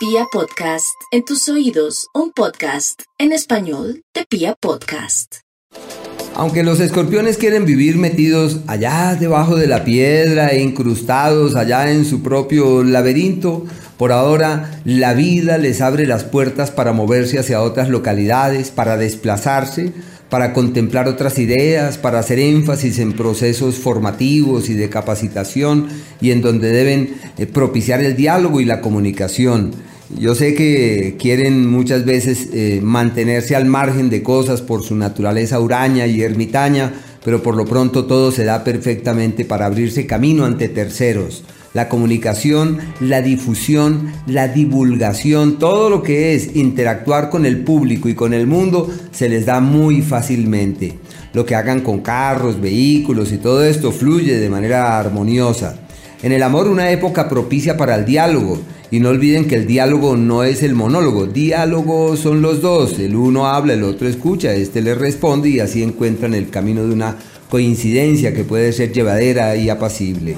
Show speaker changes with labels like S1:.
S1: Pia Podcast, en tus oídos, un podcast en español de Pia Podcast.
S2: Aunque los escorpiones quieren vivir metidos allá debajo de la piedra e incrustados allá en su propio laberinto, por ahora la vida les abre las puertas para moverse hacia otras localidades, para desplazarse, para contemplar otras ideas, para hacer énfasis en procesos formativos y de capacitación y en donde deben eh, propiciar el diálogo y la comunicación. Yo sé que quieren muchas veces eh, mantenerse al margen de cosas por su naturaleza huraña y ermitaña, pero por lo pronto todo se da perfectamente para abrirse camino ante terceros. La comunicación, la difusión, la divulgación, todo lo que es interactuar con el público y con el mundo se les da muy fácilmente. Lo que hagan con carros, vehículos y todo esto fluye de manera armoniosa. En el amor una época propicia para el diálogo y no olviden que el diálogo no es el monólogo, diálogo son los dos, el uno habla, el otro escucha, este le responde y así encuentran el camino de una coincidencia que puede ser llevadera y apacible.